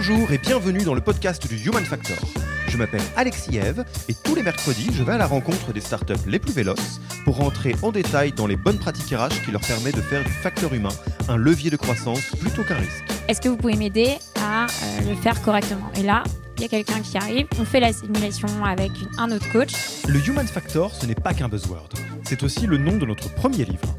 Bonjour et bienvenue dans le podcast du Human Factor. Je m'appelle Alexis Eve et tous les mercredis, je vais à la rencontre des startups les plus véloces pour rentrer en détail dans les bonnes pratiques RH qui leur permettent de faire du facteur humain un levier de croissance plutôt qu'un risque. Est-ce que vous pouvez m'aider à euh, le faire correctement? Et là, il y a quelqu'un qui arrive, on fait la simulation avec un autre coach. Le Human Factor, ce n'est pas qu'un buzzword, c'est aussi le nom de notre premier livre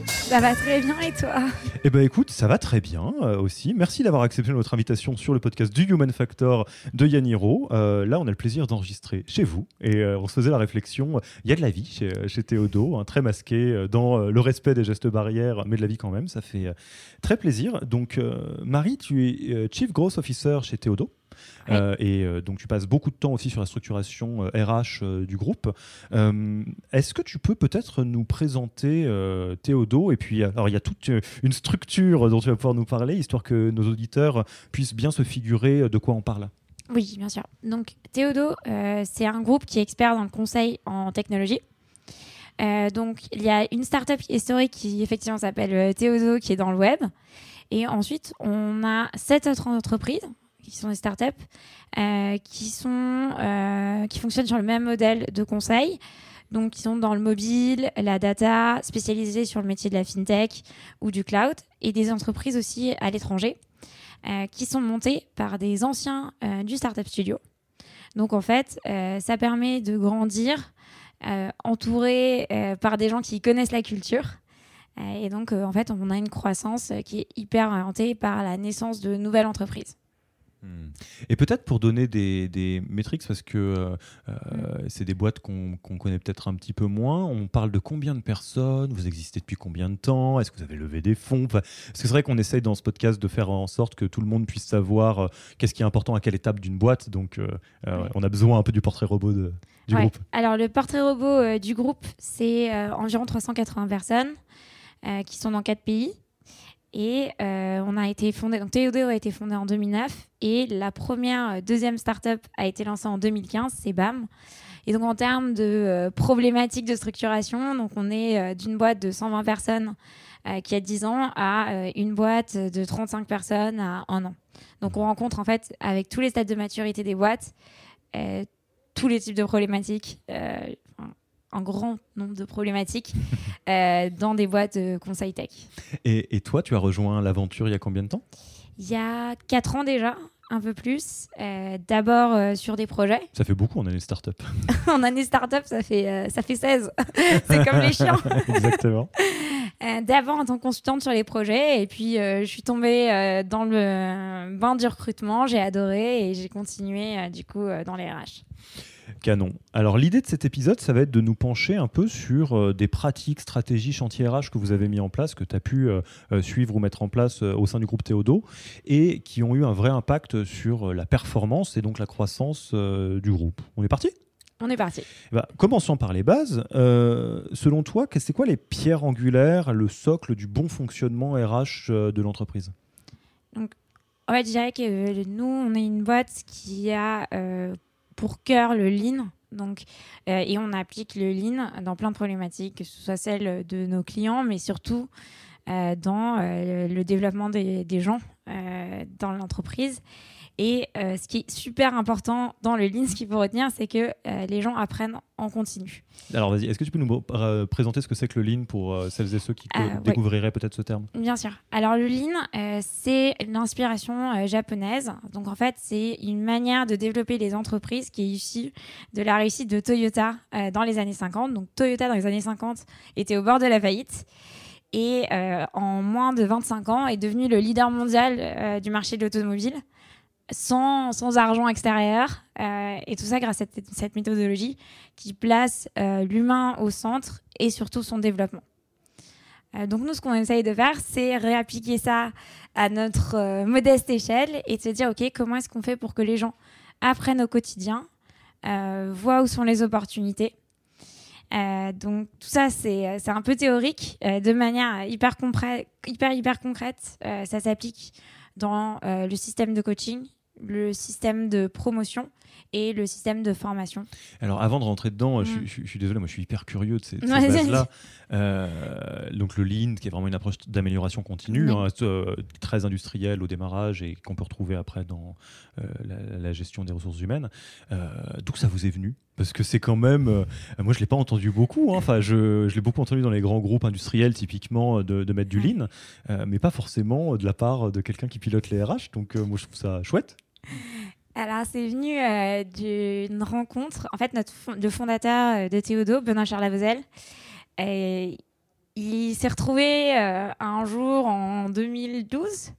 Ça va très bien et toi? Eh ben écoute, ça va très bien euh, aussi. Merci d'avoir accepté notre invitation sur le podcast du Human Factor de Yaniro. Euh, là, on a le plaisir d'enregistrer chez vous et euh, on se faisait la réflexion. Il y a de la vie chez, chez Théodo, hein, très masqué dans le respect des gestes barrières, mais de la vie quand même. Ça fait très plaisir. Donc, Marie, tu es Chief Growth Officer chez Théodo? Euh, et euh, donc tu passes beaucoup de temps aussi sur la structuration RH euh, du groupe. Est-ce que tu peux peut-être nous présenter Théodo Et puis, alors il y a toute une structure dont tu vas pouvoir nous parler, histoire que nos auditeurs puissent bien se figurer de quoi on parle. Oui, bien sûr. Donc Théodo, c'est un groupe qui est expert dans le conseil en technologie. donc, il y a une startup historique qui effectivement s'appelle Théodo, qui est dans le web. Et ensuite, on a sept autres entreprises qui sont des startups, euh, qui, sont, euh, qui fonctionnent sur le même modèle de conseil. Donc, qui sont dans le mobile, la data, spécialisées sur le métier de la fintech ou du cloud, et des entreprises aussi à l'étranger, euh, qui sont montées par des anciens du Startup Studio. Donc, en fait, ça permet de grandir entouré par des gens qui connaissent la culture. et donc, en fait, on a une croissance qui est hyper orientée par la naissance de nouvelles entreprises. Hmm. Et peut-être pour donner des, des métriques, parce que euh, euh, c'est des boîtes qu'on connaît peut-être un petit peu moins, on parle de combien de personnes, vous existez depuis combien de temps, est-ce que vous avez levé des fonds? Parce que c'est vrai qu'on essaye dans ce podcast de faire en sorte que tout le monde puisse savoir euh, qu'est-ce qui est important à quelle étape d'une boîte, donc on a besoin un peu du portrait robot de, du groupe. Alors le portrait robot du groupe, c'est environ 380 personnes qui sont dans quatre pays. Et euh, on a été fondé, donc Théodore a été fondé en 2009 et la première, euh, deuxième startup a été lancée en 2015, c'est BAM. Et donc en termes de euh, problématiques de structuration, donc on est d'une boîte de 120 personnes qui a 10 ans à une boîte de 35 personnes à un an. Donc on rencontre en fait avec tous les stades de maturité des boîtes tous les types de problématiques un grand nombre de problématiques euh, dans des boîtes de conseil tech. Et, toi, tu as rejoint l'aventure il y a combien de temps? Il y a 4 ans déjà, un peu plus. Euh, d'abord euh, sur des projets. Ça fait beaucoup en année start-up. en année start-up, ça fait, ça fait 16. C'est comme les chiens. Exactement. D'abord en tant que consultante sur les projets, et puis je suis tombée dans le bain du recrutement, j'ai adoré et j'ai continué du coup dans les RH. Canon. Alors l'idée de cet épisode, ça va être de nous pencher un peu sur euh, des pratiques, stratégies, chantiers RH que vous avez mis en place, que tu as pu euh, euh, suivre ou mettre en place au sein du groupe Théodo, et qui ont eu un vrai impact sur la performance et donc la croissance du groupe. On est parti? On est parti. Eh ben, commençons par les bases. selon toi, c'est quoi les pierres angulaires, le socle du bon fonctionnement RH de l'entreprise? Donc, en fait, je dirais que nous, on est une boîte qui a pour cœur le lean. Donc, euh, et on applique le lean dans plein de problématiques, que ce soit celle de nos clients, mais surtout euh, dans euh, le développement des, des gens dans l'entreprise. Et euh, ce qui est super important dans le Lean, ce qu'il faut retenir, c'est que euh, les gens apprennent en continu. Alors vas-y, est-ce que tu peux nous euh, présenter ce que c'est que le Lean pour celles et ceux qui découvriraient peut-être ce terme? Bien sûr. Alors le Lean, c'est l'inspiration japonaise. Donc en fait, c'est une manière de développer les entreprises qui est issue de la réussite de Toyota dans les années 50. Donc Toyota dans les années 50 était au bord de la faillite et en moins de 25 ans est devenu le leader mondial du marché de l'automobile sans, sans, argent extérieur. Euh, et tout ça grâce à cette, méthodologie qui place euh, l'humain au centre et surtout son développement. Euh, donc nous, ce qu'on essaye de faire, c'est réappliquer ça à notre modeste échelle et de se dire, OK, comment est-ce qu'on fait pour que les gens apprennent au quotidien, voient où sont les opportunités? donc tout ça, c'est un peu théorique, de manière hyper, hyper, hyper concrète. ça s'applique dans le système de coaching, le système de promotion et le système de formation. Alors avant de rentrer dedans, je, mm. suis désolé, moi je suis hyper curieux de ces, bases-là. Euh, donc le Lean, qui est vraiment une approche d'amélioration continue, hein, euh, très industrielle au démarrage et qu'on peut retrouver après dans euh, la, gestion des ressources humaines. D'où ça vous est venu? Parce que c'est quand même, moi je l'ai pas entendu beaucoup, hein. enfin je, je l'ai beaucoup entendu dans les grands groupes industriels typiquement de, de mettre du lean, mais pas forcément de la part de quelqu'un qui pilote les RH, donc moi je trouve ça chouette. Alors, c'est venu euh, d'une rencontre. En fait, notre le fondateur euh, de Théodo, Benoît Charles Lavozel, il s'est retrouvé euh, un jour en 2012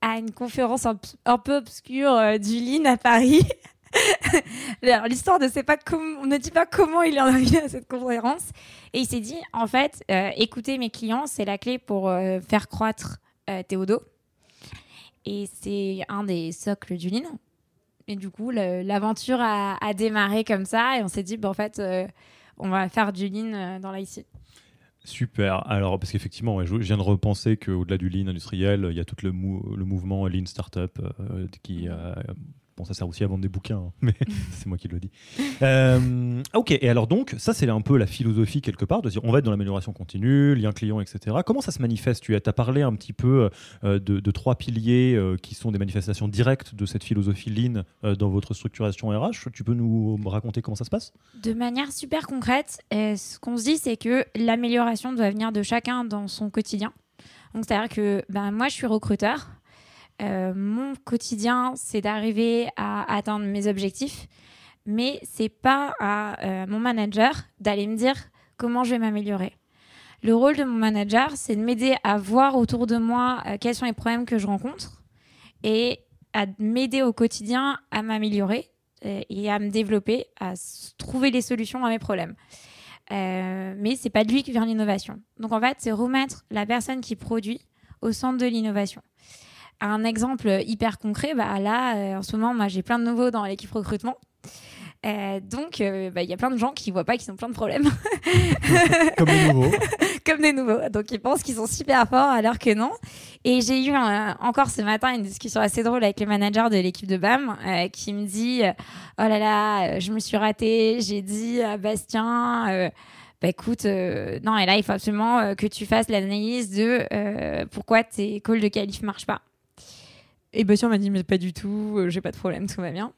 à une conférence un, peu obscure du Lean à Paris. l'histoire ne sait pas on ne dit pas comment il est arrivé à cette conférence. Et il s'est dit, en fait, écouter mes clients, c'est la clé pour faire croître Théodo. Et c'est un des socles du Lean. Et du coup, l'aventure a, démarré comme ça et on s'est dit, bah, en fait, euh, on va faire du lean euh, dans l'IC. Super. Alors, parce qu'effectivement, je viens de repenser qu'au-delà du lean industriel, il y a tout le, le mouvement lean startup euh, qui a Ça sert aussi à vendre des bouquins, hein, mais c'est moi qui le dis. Euh, ok, et alors donc, ça c'est un peu la philosophie quelque part, de dire on va être dans l'amélioration continue, lien client, etc. Comment ça se manifeste? Tu as, parlé un petit peu euh, de, trois piliers euh, qui sont des manifestations directes de cette philosophie Lean dans votre structuration RH. Tu peux nous raconter comment ça se passe? De manière super concrète, ce qu'on se dit, c'est que l'amélioration doit venir de chacun dans son quotidien. Donc, c'est-à-dire que ben, moi, je suis recruteur. Euh, mon quotidien, c'est d'arriver à atteindre mes objectifs, mais c'est pas à euh, mon manager d'aller me dire comment je vais m'améliorer. Le rôle de mon manager, c'est de m'aider à voir autour de moi euh, quels sont les problèmes que je rencontre et à m'aider au quotidien à m'améliorer et à me développer, à trouver des solutions à mes problèmes. mais c'est pas de lui qui vient l'innovation. Donc en fait, c'est remettre la personne qui produit au centre de l'innovation un exemple hyper concret, bah là, euh, en ce moment, moi, j'ai plein de nouveaux dans l'équipe recrutement. Euh, donc, euh, bah, il y a plein de gens qui voient pas qu'ils ont plein de problèmes. Comme des nouveaux. Comme des nouveaux. Donc, ils pensent qu'ils sont super forts alors que non. Et j'ai eu encore ce matin une discussion assez drôle avec le manager de l'équipe de BAM qui me dit Oh là là, je me suis ratée. J'ai dit à Bastien. Bah écoute, non, et là, il faut absolument que tu fasses l'analyse de pourquoi tes calls de qualif marchent pas. Et Bastien m'a dit, mais pas du tout, euh, j'ai pas de problème, tout va bien.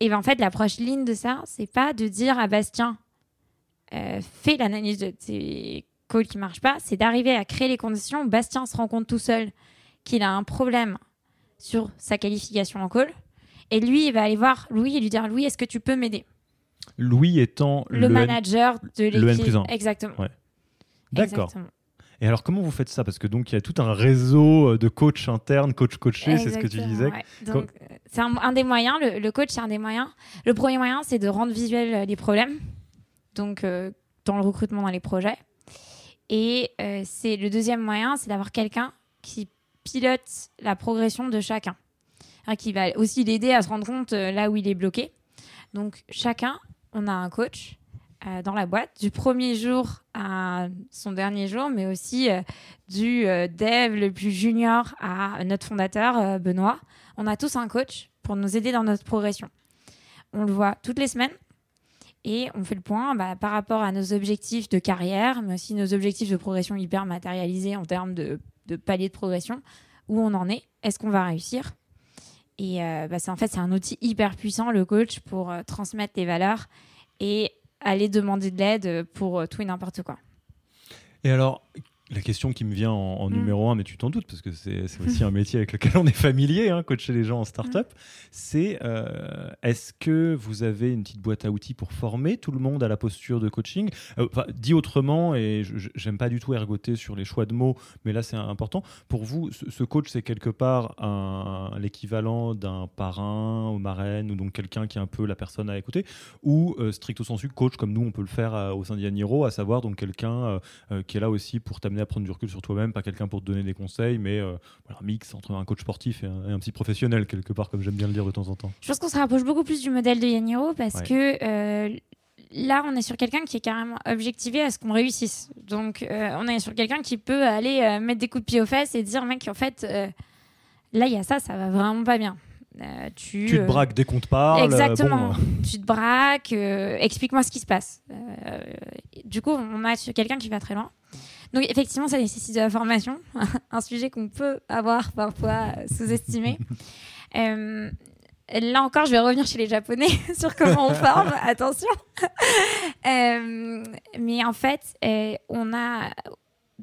Et ben en fait, l'approche ligne de ça, c'est pas de dire à Bastien, euh, fais l'analyse de tes calls qui marchent pas, c'est d'arriver à créer les conditions où Bastien se rend compte tout seul qu'il a un problème sur sa qualification en call. Et lui, il va aller voir Louis et lui dire Louis, est-ce que tu peux m'aider? Louis étant le, manager de l'équipe. Le Exactement. D'accord. Et alors, comment vous faites ça? Parce que donc il y a tout un réseau euh, de coachs internes, coach coachés, c'est ce que tu disais. c'est un, des moyens. Le, coach, c'est un des moyens. Le premier moyen, c'est de rendre visuel les problèmes. Donc, dans le recrutement, dans les projets. Et c'est le deuxième moyen, c'est d'avoir quelqu'un qui pilote la progression de chacun, hein, qui va aussi l'aider à se rendre compte là où il est bloqué. Donc, chacun, on a un coach euh, dans la boîte, du premier jour à son dernier jour, mais aussi euh, du euh, dev le plus junior à notre fondateur, Benoît. On a tous un coach pour nous aider dans notre progression. On le voit toutes les semaines et on fait le point bah, par rapport à nos objectifs de carrière, mais aussi nos objectifs de progression hyper matérialisés en termes de, de palier de progression, où on en est, est-ce qu'on va réussir? Et bah, en fait, c'est un outil hyper puissant, le coach, pour transmettre les valeurs et aller demander de l'aide pour euh, tout et n'importe quoi. Et alors, la question qui me vient en, mm. numéro un, mais tu t'en doutes parce que c'est aussi un métier avec lequel on est familier, hein, coacher les gens en start-up, mm. c'est euh, est-ce que vous avez une petite boîte à outils pour former tout le monde à la posture de coaching? Euh, Dit autrement, et j'aime pas du tout ergoter sur les choix de mots, mais là c'est important. Pour vous, ce, coach, c'est quelque part l'équivalent d'un parrain ou marraine, ou donc quelqu'un qui est un peu la personne à écouter, ou euh, stricto sensu coach comme nous on peut le faire au sein d'Yaniro, à savoir donc quelqu'un qui est là aussi pour t'amener à prendre du recul sur toi-même, pas quelqu'un pour te donner des conseils, mais euh, un mix entre un coach sportif et un, petit professionnel, quelque part, comme j'aime bien le dire de temps en temps. Je pense qu'on se rapproche beaucoup plus du modèle de Yaniro parce que euh, là, on est sur quelqu'un qui est carrément objectivé à ce qu'on réussisse. Donc, euh, on est sur quelqu'un qui peut aller mettre des coups de pied aux fesses et dire, mec, en fait, là, il y a ça, ça va vraiment pas bien. tu, tu, te braques dès qu'on te parle. Exactement. tu te braques, explique-moi ce qui se passe. du coup, on a quelqu'un qui va très loin. Donc effectivement, ça nécessite de la formation, un sujet qu'on peut avoir parfois euh, sous-estimé. Euh, là encore, je vais revenir chez les Japonais sur comment on forme, attention. Euh, mais en fait, on a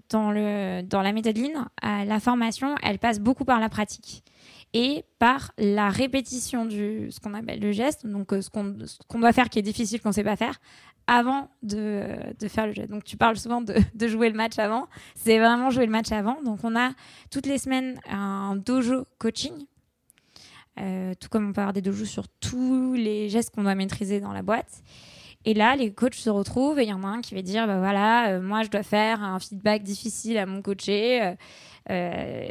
dans, le, dans la méthode Lean, la formation, elle passe beaucoup par la pratique et par la répétition de ce qu'on appelle le geste, donc ce qu'on doit faire qui est difficile qu'on ne sait pas faire, avant de, de, faire le jeu. Donc tu parles souvent de, jouer le match avant. C'est vraiment jouer le match avant. Donc on a toutes les semaines un dojo coaching. Euh, tout comme on peut avoir des dojos sur tous les gestes qu'on doit maîtriser dans la boîte. Et là, les coachs se retrouvent et il y en a un qui va dire bah voilà, euh, moi je dois faire un feedback difficile à mon coaché. Euh,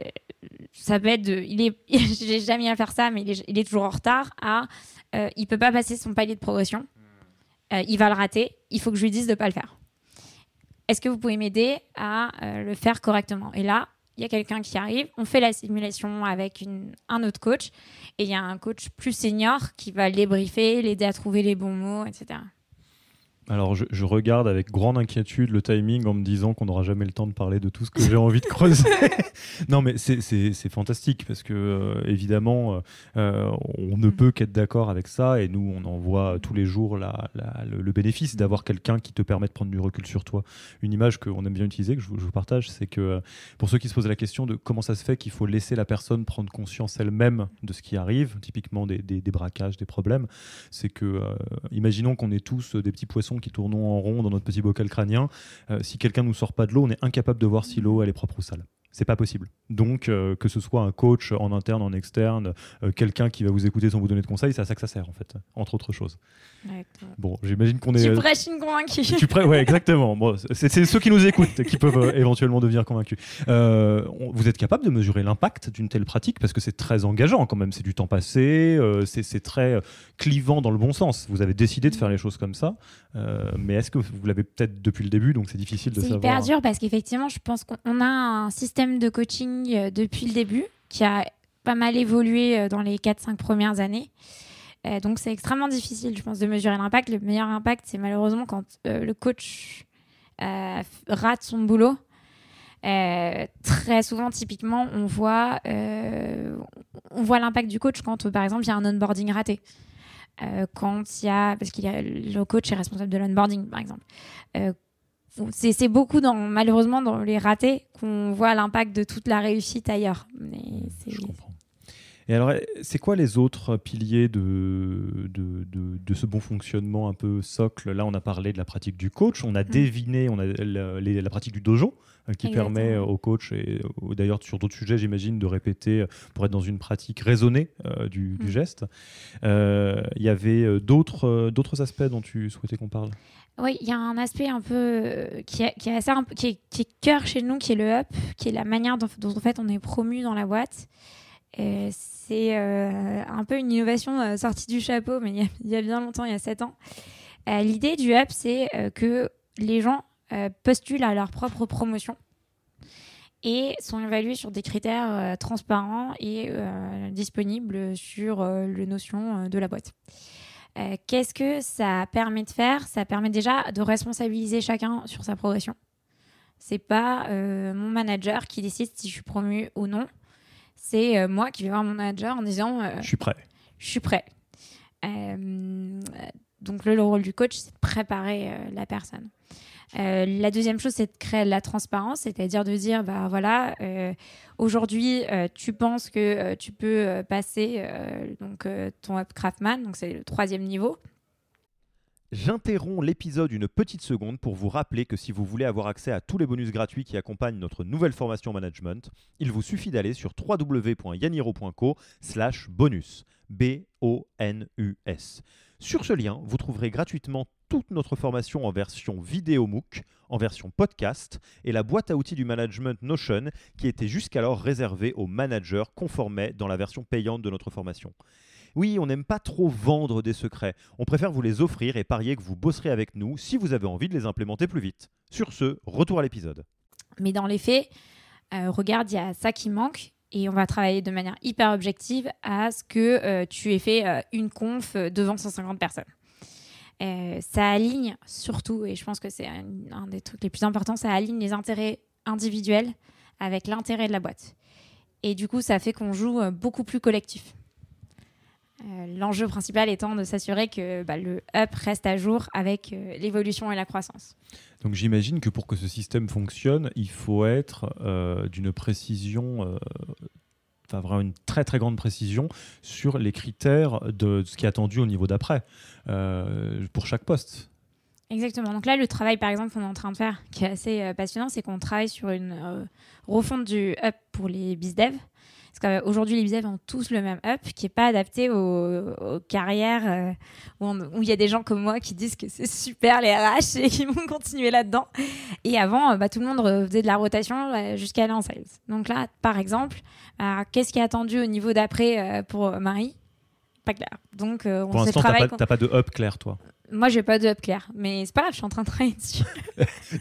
ça peut être de, il est, j'ai jamais à faire ça, mais il est, il est, toujours en retard. À, il peut pas passer son palier de progression. Euh, il va le rater, il faut que je lui dise de ne pas le faire. Est-ce que vous pouvez m'aider à euh, le faire correctement? Et là, il y a quelqu'un qui arrive, on fait la simulation avec un autre coach, et il y a un coach plus senior qui va les briefer, l'aider à trouver les bons mots, etc. Alors, je, regarde avec grande inquiétude le timing en me disant qu'on n'aura jamais le temps de parler de tout ce que j'ai envie de creuser. non, mais c'est fantastique parce que, euh, évidemment, euh, euh, on ne mm. peut qu'être d'accord avec ça et nous, on en voit tous les jours le, bénéfice d'avoir quelqu'un qui te permet de prendre du recul sur toi. Une image qu'on aime bien utiliser, que je, vous partage, c'est que pour ceux qui se posent la question de comment ça se fait qu'il faut laisser la personne prendre conscience elle-même de ce qui arrive, typiquement des, des braquages, des problèmes, c'est que, imaginons qu'on est tous des petits poissons qui tournons en rond dans notre petit bocal crânien. Euh, si quelqu'un nous sort pas de l'eau, on est incapable de voir si l'eau est propre ou sale. C'est pas possible. Donc, euh, que ce soit un coach en interne, en externe, euh, quelqu'un qui va vous écouter sans vous donner de conseils, c'est à ça que ça sert, en fait, entre autres choses. bon, j'imagine qu'on est. Tu prêches une convaincue. Tu prêches, ouais, exactement. Bon, c'est ceux qui nous écoutent qui peuvent euh, éventuellement devenir convaincus. vous êtes capable de mesurer l'impact d'une telle pratique? Parce que c'est très engageant quand même. C'est du temps passé, c'est très clivant dans le bon sens. Vous avez décidé de faire les choses comme ça, mais est-ce que vous l'avez peut-être depuis le début, donc c'est difficile de savoir. C'est hyper dur parce qu'effectivement, je pense qu'on a un système de coaching euh, depuis le début qui a pas mal évolué euh, dans les 4-5 premières années. Euh, donc c'est extrêmement difficile, je pense, de mesurer l'impact. Le meilleur impact, c'est malheureusement quand le coach rate son boulot. très souvent, typiquement, on voit, on voit l'impact du coach quand, par exemple, il y a un onboarding raté. quand il y a, parce qu'il le coach est responsable de l'onboarding, par exemple c'est beaucoup dans malheureusement dans les ratés qu'on voit l'impact de toute la réussite ailleurs. Mais je comprends. Et alors, c'est quoi les autres piliers de, de, de, ce bon fonctionnement un peu socle? Là, on a parlé de la pratique du coach, on a mm. déviné on a la, la, pratique du dojo euh, qui permet au coach, et d'ailleurs sur d'autres sujets, j'imagine, de répéter pour être dans une pratique raisonnée du, du, mm. geste. Il y avait d'autres d'autres aspects dont tu souhaitais qu'on parle? Oui, il y a un aspect un peu euh, qui, est, qui, est cœur chez nous, qui est le up, qui est la manière dont, en fait on est promu dans la boîte. C'est euh, un peu une innovation euh, sortie du chapeau, mais il y, a, bien longtemps, il y a 7 ans. L'idée du up, c'est que les gens postulent à leur propre promotion et sont évalués sur des critères transparents et disponibles sur le notion de la boîte. Euh, qu'est-ce que ça permet de faire? Ça permet déjà de responsabiliser chacun sur sa progression. C'est pas euh, mon manager qui décide si je suis promu ou non. C'est euh, moi qui vais voir mon manager en disant Je suis prêt. Je suis prêt. donc le rôle du coach, c'est de préparer la personne. Euh, la deuxième chose, c'est de créer la transparence, c'est-à-dire de dire, bah voilà, euh, aujourd'hui, euh, tu penses que tu peux passer donc ton up Craftman, donc c'est le troisième niveau. J'interromps l'épisode une petite seconde pour vous rappeler que si vous voulez avoir accès à tous les bonus gratuits qui accompagnent notre nouvelle formation management, il vous suffit d'aller sur www.yaniro.co slash bonus. B-O-N-U-S. Sur ce lien, vous trouverez gratuitement toute notre formation en version vidéo MOOC, en version podcast, et la boîte à outils du management Notion qui était jusqu'alors réservée aux managers conformés dans la version payante de notre formation. Oui, on n'aime pas trop vendre des secrets, on préfère vous les offrir et parier que vous bosserez avec nous si vous avez envie de les implémenter plus vite. Sur ce, retour à l'épisode. Mais dans les faits, euh, regarde, il y a ça qui manque et on va travailler de manière hyper objective à ce que euh, tu aies fait euh, une conf euh, devant 150 personnes. ça aligne surtout, et je pense que c'est un, des trucs les plus importants, ça aligne les intérêts individuels avec l'intérêt de la boîte. Et du coup, ça fait qu'on joue beaucoup plus collectif. L'enjeu principal étant de s'assurer que bah, le up reste à jour avec l'évolution et la croissance. Donc j'imagine que pour que ce système fonctionne, il faut être euh, d'une précision, euh, enfin vraiment une très très grande précision sur les critères de, ce qui est attendu au niveau d'après euh, pour chaque poste. Exactement. Donc là, le travail, par exemple, qu'on est en train de faire, qui est assez passionnant, c'est qu'on travaille sur une refonte du up pour les bizdev. Parce qu'aujourd'hui, les bizevs ont tous le même up qui n'est pas adapté aux, carrières euh, où il y a des gens comme moi qui disent que c'est super les RH et qui vont continuer là-dedans. Et avant, euh, bah, tout le monde faisait de la rotation euh, jusqu'à aller en sales. Donc là, par exemple, qu'est-ce qui est attendu au niveau d'après pour Marie? Pas clair. Donc, on pour l'instant, tu n'as pas, de up clair, toi moi, j'ai pas de up clair, mais c'est pas grave, je suis en train de travailler dessus.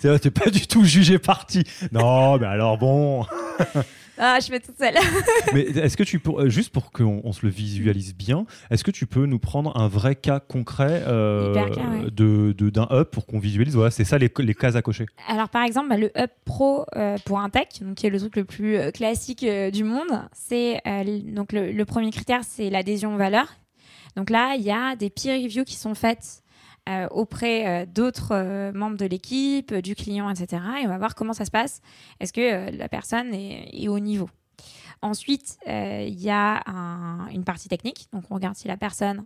T'es pas du tout jugé parti. Non, mais alors bon. Ah, je fais toute seule. Mais est-ce que tu peux, euh, juste pour qu'on se le visualise bien, est-ce que tu peux nous prendre un vrai cas concret euh, de, d'un up pour qu'on visualise? Voilà, c'est ça les, les, cases à cocher. Alors par exemple, bah, le up pro euh, pour un tech, donc, qui est le truc le plus classique du monde, c'est donc le, le, premier critère, c'est l'adhésion aux valeurs. Donc là, il y a des peer reviews qui sont faites euh, auprès euh, d'autres euh, membres de l'équipe, du client, etc. Et on va voir comment ça se passe. Est-ce que la personne est, au niveau? Ensuite, il y a une partie technique. Donc, on regarde si la personne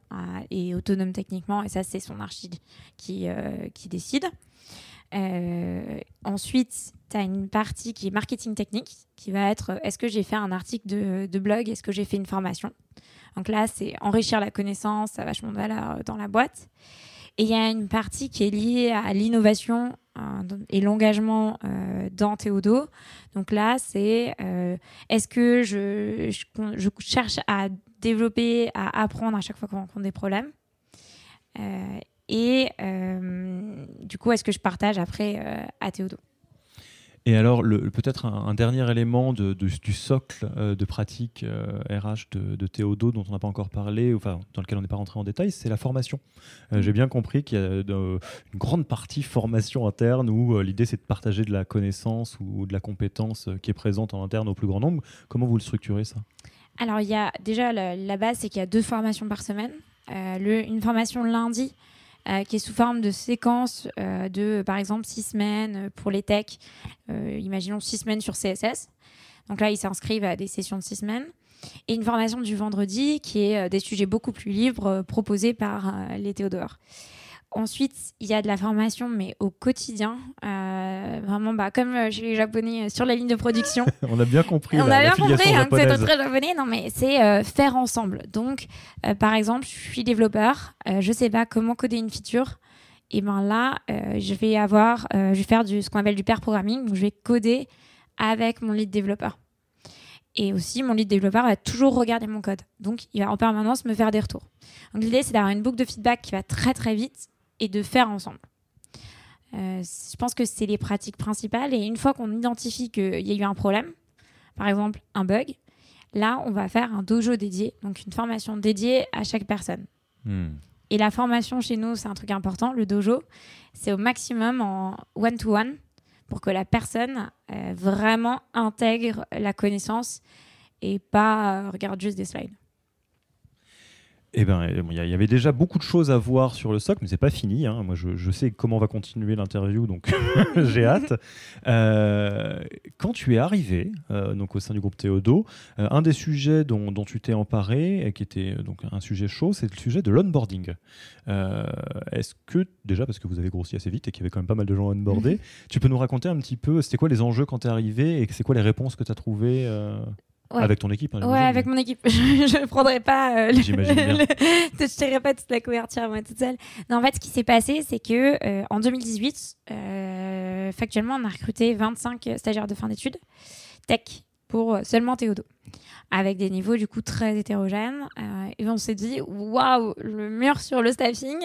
est autonome techniquement. Et ça, c'est son archi qui, décide. ensuite, tu as une partie qui est marketing technique, qui va être est-ce que j'ai fait un article de, de blog? Est-ce que j'ai fait une formation? Donc là, c'est enrichir la connaissance, ça a vachement de valeur dans la boîte. Et il y a une partie qui est liée à l'innovation euh, et l'engagement euh, dans Théodo. Donc là, c'est euh, est-ce que je, cherche à développer, à apprendre à chaque fois qu'on rencontre des problèmes Et du coup, est-ce que je partage après à Théodo? Et alors, peut-être un, dernier élément de, du socle euh, de pratique RH euh, de, Théodo dont on n'a pas encore parlé, dans lequel on n'est pas rentré en détail, c'est la formation. Euh, j'ai bien compris qu'il y a une grande partie formation interne où l'idée c'est de partager de la connaissance ou de la compétence qui est présente en interne au plus grand nombre. Comment vous le structurez ça? Alors, il y a déjà la, base, c'est qu'il y a deux formations par semaine. Une formation lundi euh, qui est sous forme de séquence euh, de, par exemple, six semaines pour les techs. Euh, imaginons six semaines sur CSS. Donc là, ils s'inscrivent à des sessions de six semaines. et une formation du vendredi qui est des sujets beaucoup plus libres proposés par les Théodore. Ensuite, il y a de la formation, mais au quotidien. Euh, vraiment, bah, comme euh, chez les Japonais euh, sur la ligne de production. on a bien compris. On a bien compris hein, que c'est très japonais. Non, mais c'est faire ensemble. Donc, par exemple, je suis développeur. je ne sais pas comment coder une feature. Et ben là, je vais avoir, je vais faire du, ce qu'on appelle du pair programming. Donc, je vais coder avec mon lead développeur. Et aussi, mon lead développeur va toujours regarder mon code. Donc, il va en permanence me faire des retours. Donc, l'idée, c'est d'avoir une boucle de feedback qui va très, très vite et de faire ensemble. Euh, je pense que c'est les pratiques principales. Et une fois qu'on identifie qu'il y a eu un problème, par exemple un bug, là, on va faire un dojo dédié, donc une formation dédiée à chaque personne. Hmm. Et la formation chez nous, c'est un truc important. Le dojo, c'est au maximum en one-to-one pour que la personne euh, vraiment intègre la connaissance et pas euh, regarde juste des slides. Eh ben, il y avait déjà beaucoup de choses à voir sur le soc, mais c'est pas fini. Hein. Moi, je, sais comment va continuer l'interview, donc j'ai hâte. Euh, quand tu es arrivé euh, donc au sein du groupe Théodo, euh, un des sujets dont, tu t'es emparé, et qui était donc un sujet chaud, c'est le sujet de l'onboarding. Est-ce que déjà, parce que vous avez grossi assez vite et qu'il y avait quand même pas mal de gens onboardés, tu peux nous raconter un petit peu, c'était quoi les enjeux quand tu es arrivé et c'est quoi les réponses que tu as trouvées avec ton équipe hein, Ouais, avec mon équipe. je ne prendrai pas. Euh, je ne pas toute la couverture moi toute seule. Non, en fait, ce qui s'est passé, c'est que euh, en 2018, euh, factuellement, on a recruté 25 stagiaires de fin d'études tech pour seulement Théodo, avec des niveaux du coup très hétérogènes. et on s'est dit, waouh, le mur sur le staffing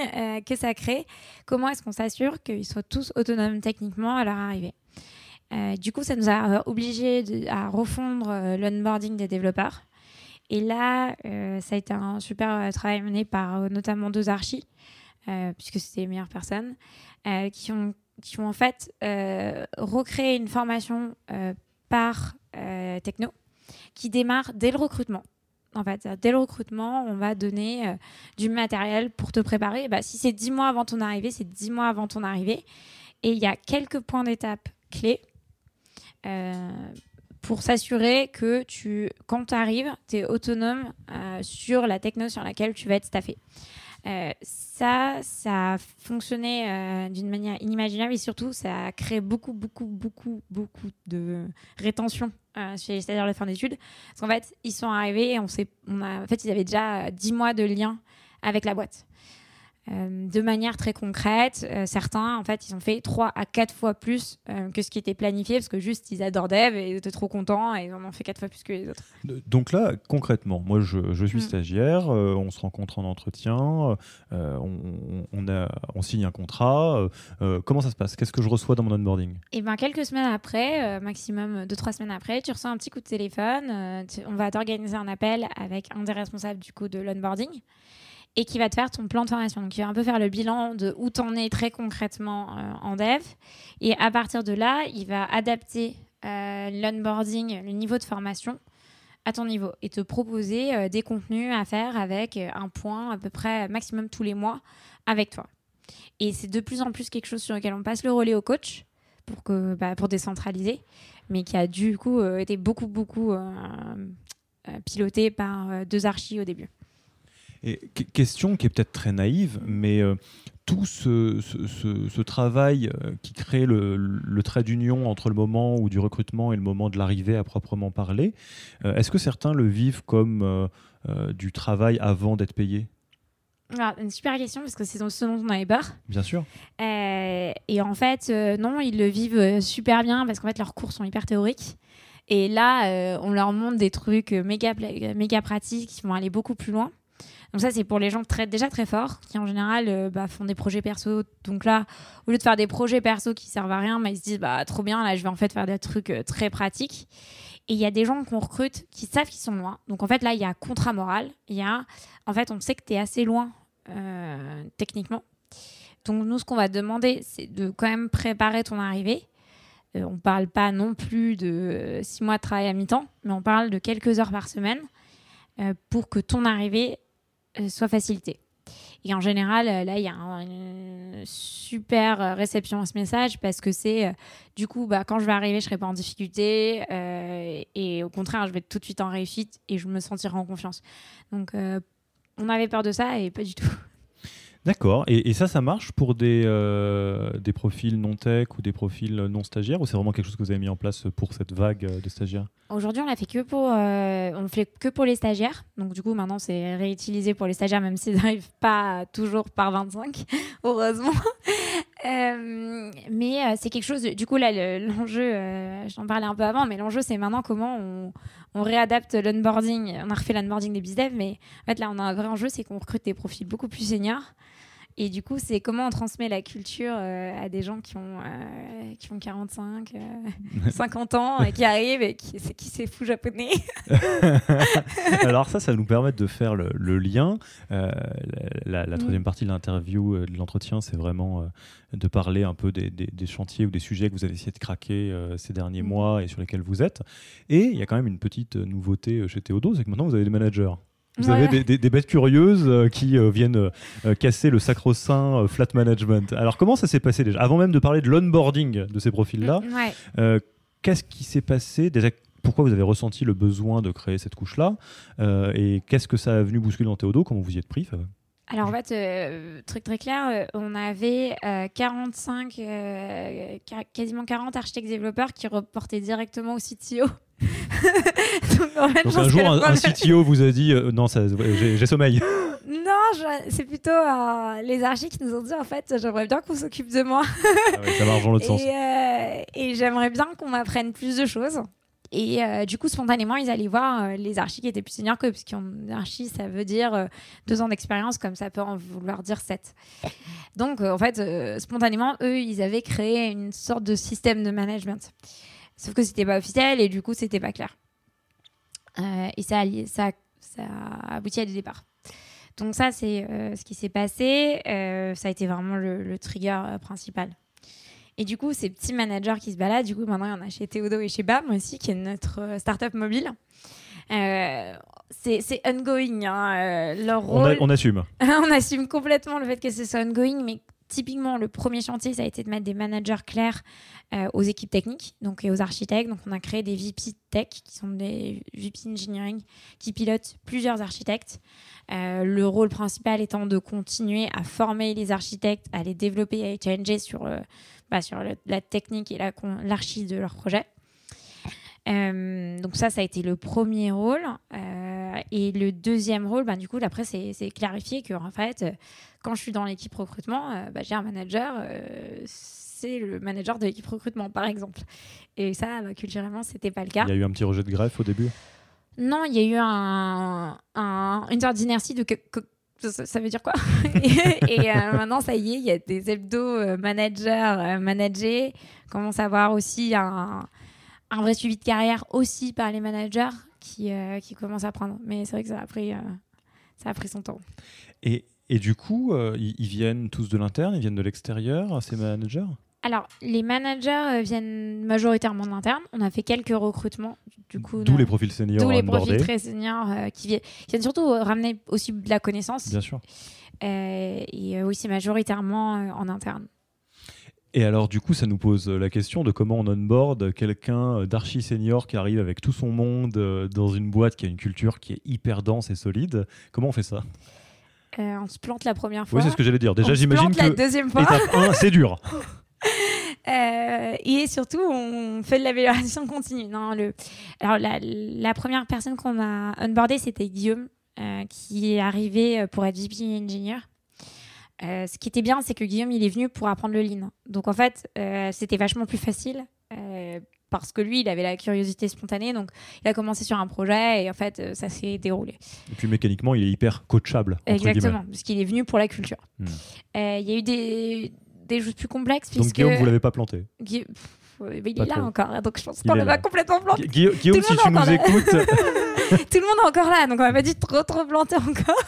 que ça crée. Comment est-ce qu'on s'assure qu'ils soient tous autonomes techniquement à leur arrivée? Euh, du coup, ça nous a euh, obligés à refondre euh, l'onboarding des développeurs. Et là, ça a été un super travail mené par notamment deux archis, puisque c'était les meilleures personnes, qui, ont, en fait recréé une formation par techno qui démarre dès le recrutement. En fait, dès le recrutement, on va donner du matériel pour te préparer. Bah, si c'est dix mois avant ton arrivée, c'est dix mois avant ton arrivée. Et il y a quelques points d'étape clés pour s'assurer que tu, quand tu arrives, tu es autonome euh, sur la techno sur laquelle tu vas être staffé. Euh, ça, ça a fonctionné d'une manière inimaginable et surtout, ça a créé beaucoup, beaucoup, beaucoup, beaucoup de rétention chez les stagiaires de fin d'études. Parce qu'en fait, ils sont arrivés et on, on en fait, ils avaient déjà 10 mois de lien avec la boîte. Euh, de manière très concrète. Euh, certains, en fait, ils ont fait 3 à 4 fois plus euh, que ce qui était planifié parce que juste ils adorent Dev et ils étaient trop contents et ils en ont fait 4 fois plus que les autres. Donc là, concrètement, moi je, suis mm. stagiaire, on se rencontre en entretien, on, a, on signe un contrat. comment ça se passe? Qu'est-ce que je reçois dans mon onboarding? Et eh ben quelques semaines après, maximum 2-3 semaines après, tu reçois un petit coup de téléphone. on va t'organiser un appel avec un des responsables du coup de l'onboarding et qui va te faire ton plan de formation. Donc, il va un peu faire le bilan de où tu en es très concrètement euh, en dev. Et à partir de là, il va adapter euh, l'onboarding, le niveau de formation à ton niveau et te proposer euh, des contenus à faire avec un point à peu près maximum tous les mois avec toi. Et c'est de plus en plus quelque chose sur lequel on passe le relais au coach pour, que, bah, pour décentraliser, mais qui a du coup été beaucoup, beaucoup piloté par deux archis au début. Et question qui est peut-être très naïve, mais euh, tout ce, ce, travail euh, qui crée le, trait d'union entre le moment où du recrutement et le moment de l'arrivée à proprement parler, euh, est-ce que certains le vivent comme du travail avant d'être payé alors, une super question parce que c'est ce dont on avait peur. Bien sûr. et en fait, non, ils le vivent super bien parce qu'en fait, leurs cours sont hyper théoriques. Et là, on leur montre des trucs méga, méga pratiques qui vont aller beaucoup plus loin. Donc ça, c'est pour les gens très, déjà très forts, qui en général euh, bah, font des projets perso. Donc là, au lieu de faire des projets perso qui servent à rien, bah, ils se disent, bah, trop bien, là, je vais en fait faire des trucs euh, très pratiques. Et il y a des gens qu'on recrute qui savent qu'ils sont loin. Donc en fait, là, il y a contrat moral. Il y a, en fait, on sait que tu es assez loin euh, techniquement. Donc nous, ce qu'on va demander, c'est de quand même préparer ton arrivée. on ne parle pas non plus de six mois de travail à mi-temps, mais on parle de quelques heures par semaine pour que ton arrivée soit facilité. Et en général, là, il y a une super réception à ce message parce que c'est du coup, bah, quand je vais arriver, je serai pas en difficulté et au contraire, je vais être tout de suite en réussite et je me sentirai en confiance. Donc, on avait peur de ça et pas du tout. D'accord. Et, ça, ça marche pour des, euh, profils non tech ou des profils non stagiaires ou c'est vraiment quelque chose que vous avez mis en place pour cette vague de stagiaires? Aujourd'hui, on l'a fait que pour, euh, fait que pour les stagiaires. Donc du coup, maintenant, c'est réutilisé pour les stagiaires, même s'ils n'arrivent pas toujours par 25, heureusement. Mais c'est quelque chose. Du coup, là, l'enjeu, j'en parlais un peu avant, mais l'enjeu, c'est maintenant comment on, on réadapte l'onboarding. On a refait l'onboarding des bizdev, mais en fait, là, on a un vrai enjeu, c'est qu'on recrute des profils beaucoup plus seniors. Et du coup, c'est comment on transmet la culture euh, à des gens qui ont, euh, qui ont 45, 50 euh, ans et qui arrivent et qui, qui c'est fou japonais. Alors ça, ça nous permet de faire le, lien. la, mm. troisième partie de l'interview, de l'entretien, c'est vraiment de parler un peu des, des, chantiers ou des sujets que vous avez essayé de craquer ces derniers mm. mois et sur lesquels vous êtes. Et il y a quand même une petite nouveauté chez Théodo, c'est que maintenant vous avez des managers. Vous avez des, bêtes curieuses euh, qui euh, viennent euh, casser le sacro-saint flat management. Alors comment ça s'est passé déjà? Avant même de parler de l'onboarding de ces profils-là, qu'est-ce qui s'est passé déjà? Pourquoi vous avez ressenti le besoin de créer cette couche-là? Et qu'est-ce que ça a venu bousculer dans Théodo? Comment vous y êtes pris alors en fait, truc très clair, on avait 45, quasiment 40 architectes développeurs qui reportaient directement au CTO. Donc, un jour, un, CTO vous a dit euh, non, j'ai sommeil. Non, c'est plutôt euh, les archis qui nous ont dit en fait, j'aimerais bien qu'on s'occupe de moi. Ah ça marche dans l'autre sens. Euh, et j'aimerais bien qu'on m'apprenne plus de choses. Et du coup, spontanément, ils allaient voir les archis qui étaient plus seniors que, parce qu'un archi, ça veut dire deux ans d'expérience, comme ça peut en vouloir dire sept. Donc, en fait, spontanément, eux, ils avaient créé une sorte de système de management. Sauf que c'était pas officiel et du coup, c'était pas clair. Euh, et ça, ça, ça a abouti à des départs. Donc ça, c'est euh, ce qui s'est passé. Euh, ça a été vraiment le, trigger principal. Et du coup, ces petits managers qui se baladent, du coup, maintenant, il y en a chez Théodo et chez BAM aussi, qui est notre startup mobile. c'est ongoing. Hein, leur rôle... on, on assume. on assume complètement le fait que ce soit ongoing, mais typiquement, le premier chantier, ça a été de mettre des managers clairs euh, aux équipes techniques donc, et aux architectes. Donc, on a créé des VP Tech, qui sont des VP Engineering, qui pilotent plusieurs architectes. Euh, le rôle principal étant de continuer à former les architectes, à les développer, à les challenger sur, euh, bah, la technique et l'archi de leur projet. donc ça, ça a été le premier rôle. Et le deuxième rôle, bah, du coup, après, c'est clarifié que en fait, quand je suis dans l'équipe recrutement, euh, bah, j'ai un manager, euh, c'est le manager de l'équipe recrutement, par exemple. Et ça, bah, culturellement, c'était pas le cas. Il y a eu un petit rejet de greffe au début? Non, il y a eu un, une sorte d'inertie de. ça, veut dire quoi? Et, euh, maintenant, ça y est, il y a des hebdo managers managés. On commence à avoir aussi un, un, vrai suivi de carrière aussi par les managers qui, qui commencent à prendre. Mais c'est vrai que ça a pris, ça a pris son temps. Et et du coup, euh, ils, viennent tous de l'interne, ils viennent de l'extérieur, ces managers? Alors, les managers euh, viennent majoritairement de l'interne. On a fait quelques recrutements. Du coup, D'où les profils seniors. D'où les profils très seniors euh, qui, viennent, viennent, surtout ramener aussi de la connaissance. Bien sûr. et oui, c'est majoritairement en interne. Et alors, du coup, ça nous pose la question de comment on onboard quelqu'un d'archi senior qui arrive avec tout son monde dans une boîte qui a une culture qui est hyper dense et solide. Comment on fait ça? Euh, on se plante la première fois. Oui, c'est ce que j'allais dire. Déjà, j'imagine que la deuxième fois. étape 1, c'est dur. Euh, et surtout, on fait de l'amélioration continue. Non, le... Alors, la, première personne qu'on a onboardée, c'était Guillaume, euh, qui est arrivé pour être VP Engineer. Ce qui était bien, c'est que Guillaume, il est venu pour apprendre le lean. Donc, en fait, c'était vachement plus facile parce que lui, il avait la curiosité spontanée. Donc, il a commencé sur un projet et en fait, euh, ça s'est déroulé. Et puis, mécaniquement, il est hyper coachable. Exactement, parce qu'il est venu pour la culture. Hmm. Euh, il y a eu des, des choses plus complexes. Donc, Guillaume, vous ne l'avez pas planté il est là encore, donc je pense qu'on l'a pas complètement planté. Guillaume, si tu nous écoutes. Tout le monde est encore là, donc on va pas dit trop trop planter encore.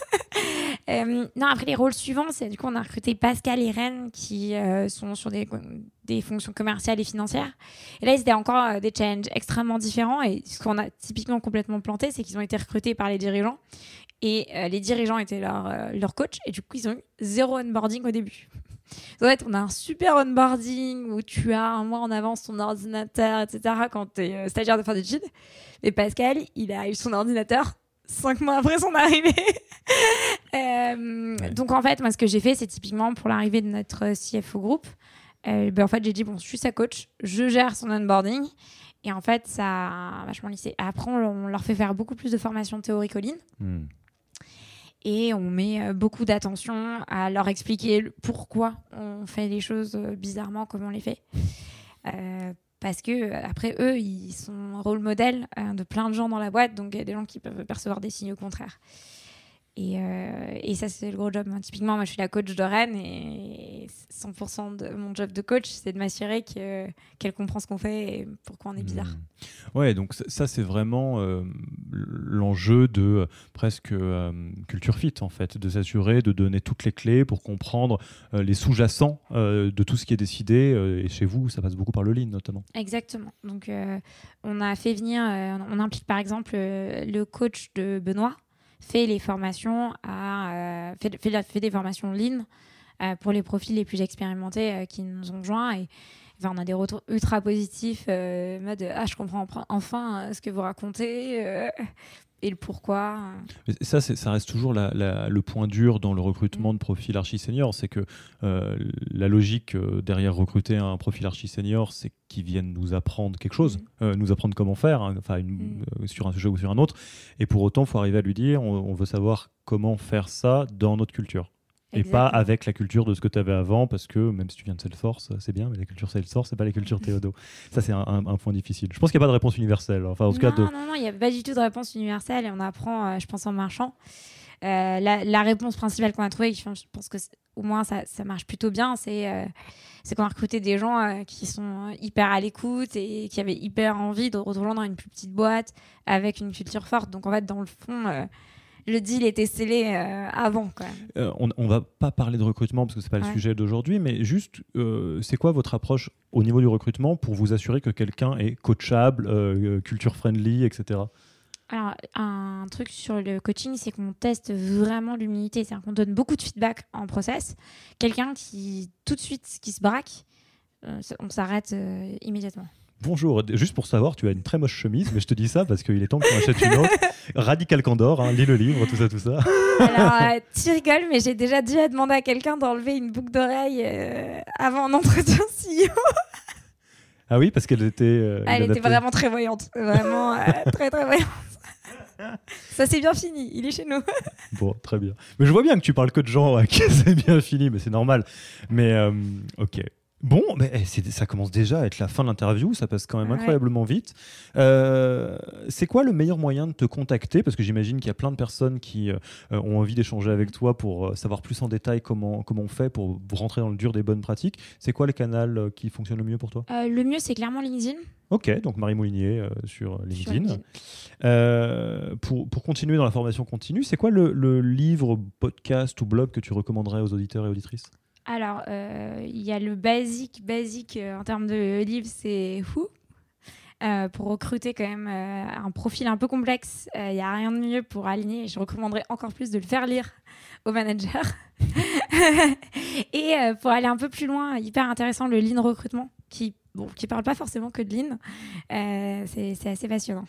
Euh, non, après les rôles suivants, c'est du coup on a recruté Pascal et Rennes qui euh, sont sur des, fonctions commerciales et financières. Et là, c'était encore euh, des challenges extrêmement différents. Et ce qu'on a typiquement complètement planté, c'est qu'ils ont été recrutés par les dirigeants Et les dirigeants étaient leur, leur coach. Et du coup, ils ont eu zéro onboarding au début. En fait, on a un super onboarding où tu as un mois en avance ton ordinateur, etc. quand tu es stagiaire de fin d'études. Mais Pascal, il a eu son ordinateur cinq mois après son arrivée. Euh, Ouais. Donc en fait, moi, ce que j'ai fait, c'est typiquement pour l'arrivée de notre CFO groupe. euh, ben, en fait, j'ai dit bon, je suis sa coach, je gère son onboarding. Et en fait, ça a vachement lissé. Après, on, leur fait faire beaucoup plus de formations théoriques en ligne Hmm. et on met euh, beaucoup d'attention à leur expliquer pourquoi on fait les choses euh, bizarrement comme on les fait. Euh, parce que euh, après eux, ils sont rôle modèle euh, de plein de gens dans la boîte, donc il y a des gens qui peuvent percevoir des signes au contraire. Et, euh, et ça, c'est le gros job. Typiquement, moi, je suis la coach de Rennes et 100% de mon job de coach, c'est de m'assurer que- qu'elle comprend ce qu'on fait et pourquoi on est bizarre. Hmm. Ouais, donc ça- c'est vraiment euh, l'enjeu de euh, presque culture fit en fait, de s'assurer de donner toutes les clés pour comprendre les sous-jacents de tout ce qui est décidé. et chez vous, ça passe beaucoup par le lean notamment. Exactement. Donc, on a fait venir, on implique par exemple le coach de Benoît, fait les formations à, euh, fait, fait des formations lean euh, pour les profils les plus expérimentés euh, qui nous ont joints. Et enfin, on a des retours ultra positifs, euh, ah je comprends enfin- ce que vous racontez et le pourquoi. Mais ça, ça reste toujours la- la- le point dur dans le recrutement de profils archi seniors, c'est que euh, la logique euh, derrière recruter un profil archi senior, c'est qu'ils viennent nous apprendre quelque chose, Mhm. euh, nous apprendre comment faire, hein, enfin une- euh, sur un sujet ou sur un autre. Et pour autant, il faut arriver à lui dire, on, on veut savoir comment faire ça dans notre culture. Et pas avec la culture de ce que tu avais avant, parce que même si tu viens de Salesforce, c'est bien, mais la culture Salesforce, c'est pas la culture Théodo. Ça, c'est un, un- un point difficile. Je pense qu'il n'y a pas de réponse universelle. Enfin, en tout cas, non, de... non, non, il n'y a pas du tout de réponse universelle et on apprend, euh, je pense, en marchant. Euh, la, la réponse principale qu'on a trouvée, je pense- que au moins ça, ça marche plutôt bien, c'est euh, qu'on a recruté des gens euh, qui sont hyper à l'écoute et qui avaient hyper envie de rejoindre une plus petite boîte avec une culture forte. Donc en fait, dans le fond, le deal était scellé euh, avant. Euh, on, on va pas parler de recrutement parce que c'est pas le sujet d'aujourd'hui, mais juste, euh, c'est quoi votre approche au niveau du recrutement pour vous assurer que quelqu'un est coachable, culture friendly, etc. Alors, un truc sur le coaching, c'est qu'on teste vraiment l'humilité. C'est-à-dire qu'on donne beaucoup de feedback en process. Quelqu'un qui, tout de suite, qui se braque, euh, on s'arrête euh, immédiatement. Bonjour, juste pour savoir, tu as une très moche chemise, mais je te dis ça parce qu'il est temps qu'on achète une autre. Radical Candor, hein, lis le livre, tout ça, tout ça. Alors, euh, tu rigoles, mais j'ai déjà dû demander à quelqu'un d'enlever une boucle d'oreille euh, avant un entretien CEO. Ah oui, parce qu'elle était. euh, Elle était vraiment très voyante. Vraiment très, très voyante. Ça s'est bien fini. Il est chez nous. Bon, très bien. Mais je vois bien que tu parles que de gens à qui c'est bien fini, mais c'est normal. Mais euh, ok. Bon, mais eh, ça commence déjà à être la fin de l'interview, ça passe quand même Ouais. incroyablement vite. Euh, c'est quoi le meilleur moyen de te contacter? Parce que j'imagine qu'il y a plein de personnes qui euh, ont envie d'échanger avec toi pour euh, savoir plus en détail comment, comment on fait pour rentrer dans le dur des bonnes pratiques. C'est quoi les canaux euh, qui fonctionnent le mieux pour toi? Euh, le mieux, c'est clairement LinkedIn. Ok, donc Marie Moulinier euh, sur Sur LinkedIn. Euh, pour, pour continuer dans la formation continue, c'est quoi le, le livre, podcast ou blog que tu recommanderais aux auditeurs et auditrices? Alors, euh, il y a le basique, basique euh, en termes de livre, c'est Who. Euh, pour recruter quand même un profil un peu complexe, il n'y a rien de mieux pour aligner. Je recommanderais encore plus de le faire lire aux managers. et pour aller un peu plus loin, hyper intéressant, le lean recrutement, qui bon, parle pas forcément que de lean. C'est assez passionnant.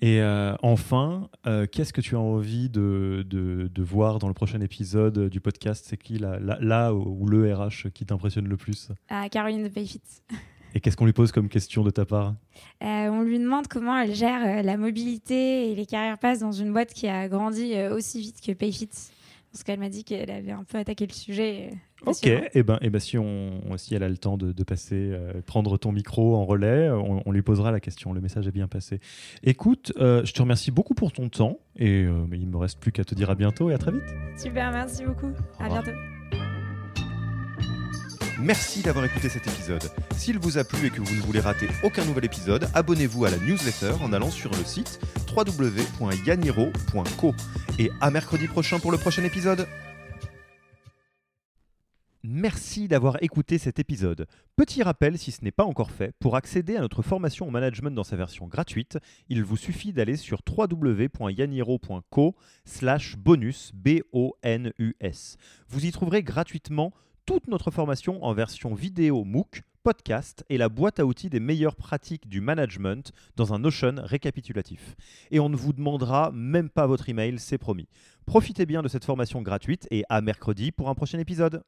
Et euh, enfin, euh, qu'est-ce que tu as envie de, de, de voir dans le prochain épisode du podcast? C'est qui là, là, là ou le RH qui t'impressionne le plus? À Caroline de Payfit. Et qu'est-ce qu'on lui pose comme question de ta part? Euh, on lui demande comment elle gère la mobilité et les carrières passes dans une boîte qui a grandi aussi vite que Payfit. Parce qu'elle m'a dit qu'elle avait un peu attaqué le sujet. euh, Ok, et ben, et ben si, on, si elle a le temps de, de passer, euh, prendre ton micro en relais, on, on lui posera la question. Le message est bien passé. Écoute, euh, je te remercie beaucoup pour ton temps et euh, il me reste plus qu'à te dire à bientôt et à très vite. Super, merci beaucoup. À bientôt. Merci d'avoir écouté cet épisode. S'il vous a plu et que vous ne voulez rater aucun nouvel épisode, abonnez-vous à la newsletter en allant sur le site www.yaniro.co. Et à mercredi prochain pour le prochain épisode. Merci d'avoir écouté cet épisode. Petit rappel, si ce n'est pas encore fait, pour accéder à notre formation au management dans sa version gratuite, il vous suffit d'aller sur www.yaniro.co slash bonus, B-O-N-U-S. Vous y trouverez gratuitement toute notre formation en version vidéo MOOC, podcast et la boîte à outils des meilleures pratiques du management dans un Notion récapitulatif. Et on ne vous demandera même pas votre email, c'est promis. Profitez bien de cette formation gratuite et à mercredi pour un prochain épisode.